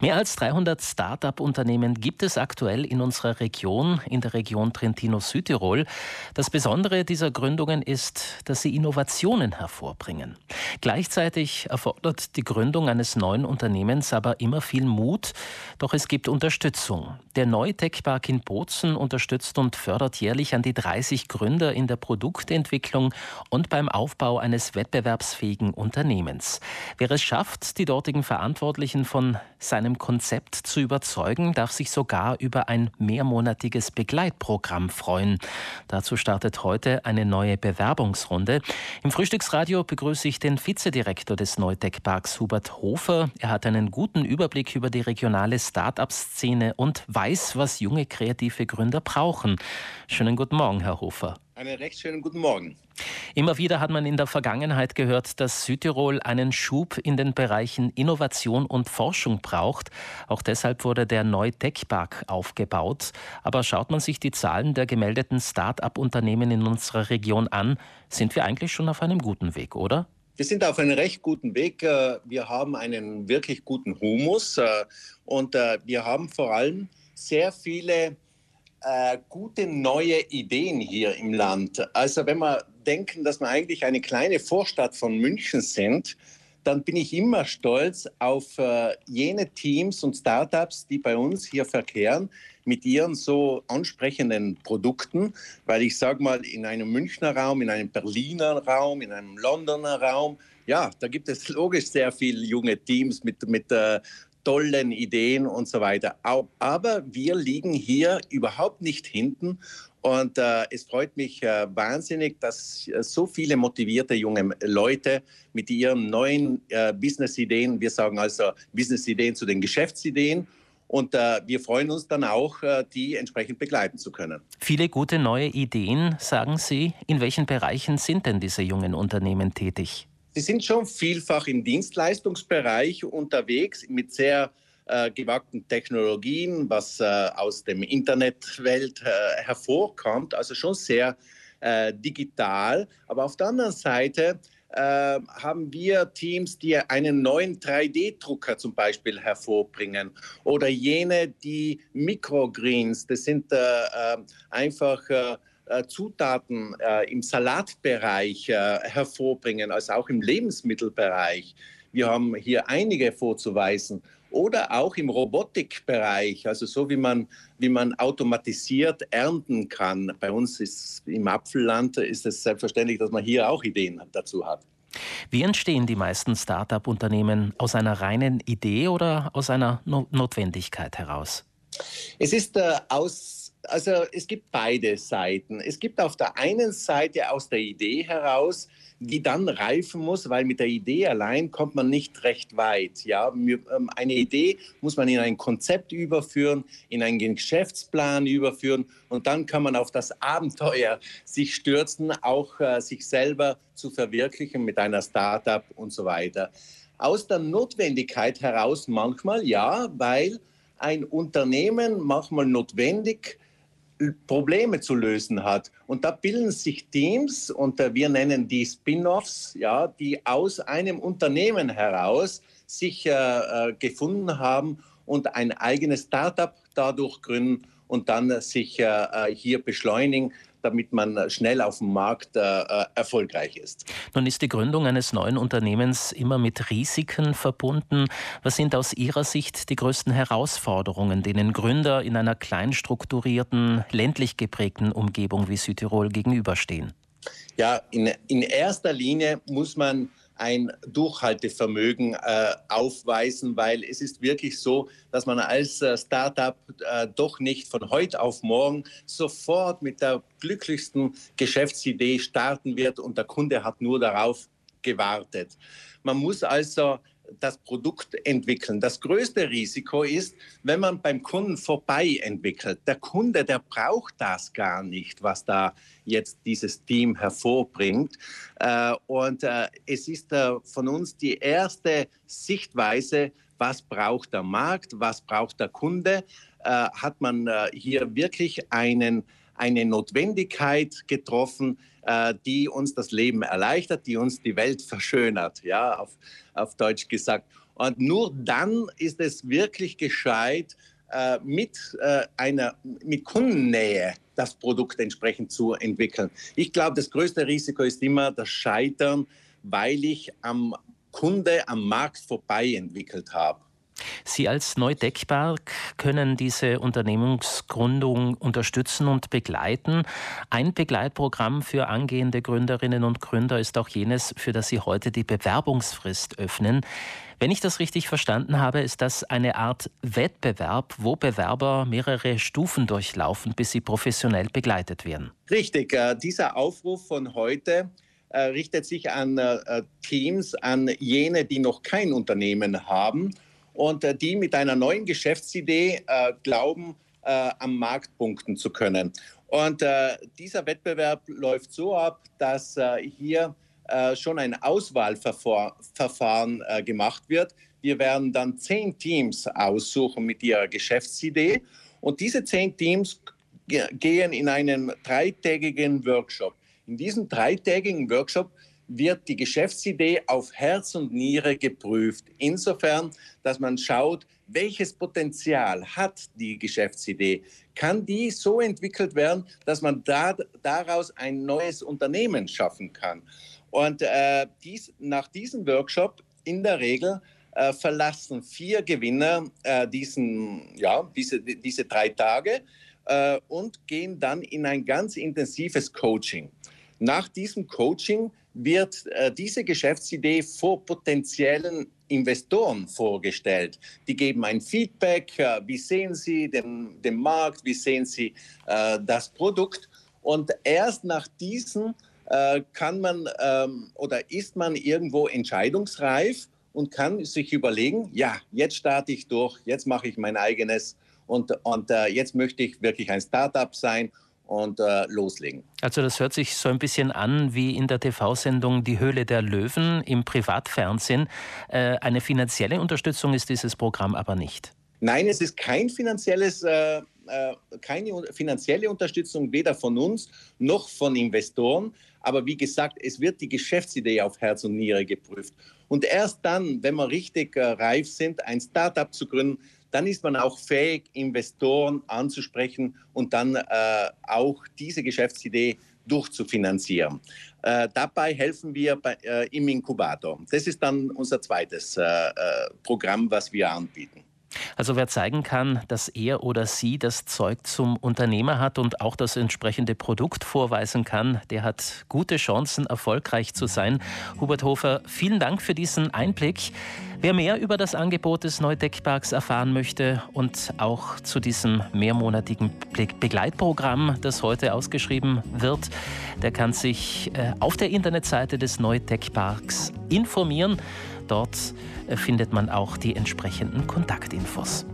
Mehr als 300 Start-up-Unternehmen gibt es aktuell in unserer Region, in der Region Trentino-Südtirol. Das Besondere dieser Gründungen ist, dass sie Innovationen hervorbringen. Gleichzeitig erfordert die Gründung eines neuen Unternehmens aber immer viel Mut, doch es gibt Unterstützung. Der Neutech Park in Bozen unterstützt und fördert jährlich an die 30 Gründer in der Produktentwicklung und beim Aufbau eines wettbewerbsfähigen Unternehmens. Wer es schafft, die dortigen Verantwortlichen von seinem Konzept zu überzeugen, darf sich sogar über ein mehrmonatiges Begleitprogramm freuen. Dazu startet heute eine neue Bewerbungsrunde. Im Frühstücksradio begrüße ich den Vizedirektor des Neutech Parks, Hubert Hofer. Er hat einen guten Überblick über die regionale Start-up-Szene und weiß, was junge kreative Gründer brauchen. Schönen guten Morgen, Herr Hofer. Einen recht schönen guten Morgen. Immer wieder hat man in der Vergangenheit gehört, dass Südtirol einen Schub in den Bereichen Innovation und Forschung braucht. Auch deshalb wurde der Neu-Tech-Park aufgebaut. Aber schaut man sich die Zahlen der gemeldeten Start-up-Unternehmen in unserer Region an, sind wir eigentlich schon auf einem guten Weg, oder? Wir sind auf einem recht guten Weg. Äh, wir haben einen wirklich guten Humus äh, und äh, wir haben vor allem sehr viele äh, gute neue Ideen hier im Land. Also wenn wir denken, dass wir eigentlich eine kleine Vorstadt von München sind, dann bin ich immer stolz auf äh, jene Teams und Startups, die bei uns hier verkehren mit ihren so ansprechenden Produkten, weil ich sage mal, in einem Münchner Raum, in einem Berliner Raum, in einem Londoner Raum, ja, da gibt es logisch sehr viele junge Teams mit, mit äh, tollen Ideen und so weiter. Aber wir liegen hier überhaupt nicht hinten. Und äh, es freut mich äh, wahnsinnig, dass äh, so viele motivierte junge Leute mit ihren neuen äh, Business-Ideen, wir sagen also Business-Ideen zu den Geschäftsideen, und äh, wir freuen uns dann auch, äh, die entsprechend begleiten zu können. Viele gute neue Ideen, sagen Sie. In welchen Bereichen sind denn diese jungen Unternehmen tätig? Sie sind schon vielfach im Dienstleistungsbereich unterwegs mit sehr äh, gewagten Technologien, was äh, aus dem Internetwelt äh, hervorkommt, also schon sehr äh, digital. Aber auf der anderen Seite äh, haben wir Teams, die einen neuen 3D-Drucker zum Beispiel hervorbringen oder jene, die Microgreens, das sind äh, einfach Zutaten äh, im Salatbereich äh, hervorbringen, als auch im Lebensmittelbereich. Wir haben hier einige vorzuweisen. Oder auch im Robotikbereich, also so wie man, wie man automatisiert ernten kann. Bei uns ist im Apfelland ist es selbstverständlich, dass man hier auch Ideen dazu hat. Wie entstehen die meisten Start-up-Unternehmen? Aus einer reinen Idee oder aus einer no Notwendigkeit heraus? Es ist äh, aus also es gibt beide Seiten. Es gibt auf der einen Seite aus der Idee heraus, die dann reifen muss, weil mit der Idee allein kommt man nicht recht weit. Ja, ähm, eine Idee muss man in ein Konzept überführen, in einen Geschäftsplan überführen und dann kann man auf das Abenteuer sich stürzen, auch äh, sich selber zu verwirklichen mit einer Startup und so weiter. Aus der Notwendigkeit heraus manchmal ja, weil ein Unternehmen manchmal notwendig Probleme zu lösen hat. Und da bilden sich Teams und äh, wir nennen die Spin-offs, ja, die aus einem Unternehmen heraus sich äh, äh gefunden haben und ein eigenes Startup dadurch gründen und dann sich äh, hier beschleunigen damit man schnell auf dem Markt äh, äh, erfolgreich ist. Nun ist die Gründung eines neuen Unternehmens immer mit Risiken verbunden. Was sind aus Ihrer Sicht die größten Herausforderungen, denen Gründer in einer kleinstrukturierten, ländlich geprägten Umgebung wie Südtirol gegenüberstehen? Ja, in, in erster Linie muss man ein Durchhaltevermögen äh, aufweisen, weil es ist wirklich so, dass man als äh, Startup äh, doch nicht von heute auf morgen sofort mit der glücklichsten Geschäftsidee starten wird und der Kunde hat nur darauf gewartet. Man muss also das Produkt entwickeln. Das größte Risiko ist, wenn man beim Kunden vorbei entwickelt. Der Kunde, der braucht das gar nicht, was da jetzt dieses Team hervorbringt. Äh, und äh, es ist äh, von uns die erste Sichtweise, was braucht der Markt, was braucht der Kunde. Hat man hier wirklich einen, eine Notwendigkeit getroffen, äh, die uns das Leben erleichtert, die uns die Welt verschönert, ja, auf, auf Deutsch gesagt. Und nur dann ist es wirklich gescheit, äh, mit äh, einer mit Kundennähe das Produkt entsprechend zu entwickeln. Ich glaube, das größte Risiko ist immer das Scheitern, weil ich am Kunde am Markt vorbei entwickelt habe. Sie als Neudeckberg können diese Unternehmensgründung unterstützen und begleiten. Ein Begleitprogramm für angehende Gründerinnen und Gründer ist auch jenes, für das Sie heute die Bewerbungsfrist öffnen. Wenn ich das richtig verstanden habe, ist das eine Art Wettbewerb, wo Bewerber mehrere Stufen durchlaufen, bis sie professionell begleitet werden. Richtig, äh, dieser Aufruf von heute äh, richtet sich an äh, Teams, an jene, die noch kein Unternehmen haben und äh, die mit einer neuen Geschäftsidee äh, glauben, äh, am Markt punkten zu können. Und dieser Wettbewerb läuft so ab, dass hier schon ein Auswahlverfahren gemacht wird. Wir werden dann zehn Teams aussuchen mit ihrer Geschäftsidee. Und diese zehn Teams gehen in einen dreitägigen Workshop. In diesem dreitägigen Workshop wird die Geschäftsidee auf Herz und Niere geprüft. Insofern, dass man schaut, welches Potenzial hat die Geschäftsidee? Kann die so entwickelt werden, dass man da, daraus ein neues Unternehmen schaffen kann? Und äh, dies, nach diesem Workshop in der Regel äh, verlassen vier Gewinner äh, diesen, ja, diese, diese drei Tage äh, und gehen dann in ein ganz intensives Coaching. Nach diesem Coaching wird äh, diese Geschäftsidee vor potenziellen Investoren vorgestellt. Die geben ein Feedback, äh, wie sehen sie den, den Markt, wie sehen sie äh, das Produkt. Und erst nach diesen äh, kann man ähm, oder ist man irgendwo entscheidungsreif und kann sich überlegen, ja, jetzt starte ich durch, jetzt mache ich mein eigenes und, und äh, jetzt möchte ich wirklich ein Startup sein und äh, loslegen. Also das hört sich so ein bisschen an wie in der TV-Sendung Die Höhle der Löwen im Privatfernsehen. Äh, eine finanzielle Unterstützung ist dieses Programm aber nicht. Nein, es ist kein finanzielles, äh, äh keine finanzielle Unterstützung weder von uns noch von Investoren. Aber wie gesagt, es wird die Geschäftsidee auf Herz und Niere geprüft. Und erst dann, wenn wir richtig äh, reif sind, ein Startup zu gründen, dann ist man auch fähig, Investoren anzusprechen und dann äh, auch diese Geschäftsidee durchzufinanzieren. Äh, dabei helfen wir bei, äh, im Inkubator. Das ist dann unser zweites äh, äh, Programm, was wir anbieten. Also wer zeigen kann, dass er oder sie das Zeug zum Unternehmer hat und auch das entsprechende Produkt vorweisen kann, der hat gute Chancen, erfolgreich zu sein. Hubert Hofer, vielen Dank für diesen Einblick. Wer mehr über das Angebot des Neudeckparks erfahren möchte und auch zu diesem mehrmonatigen Begleitprogramm, das heute ausgeschrieben wird, der kann sich äh, auf der Internetseite des Neudeckparks informieren. Dort äh, findet man auch die entsprechenden Kontaktinfos.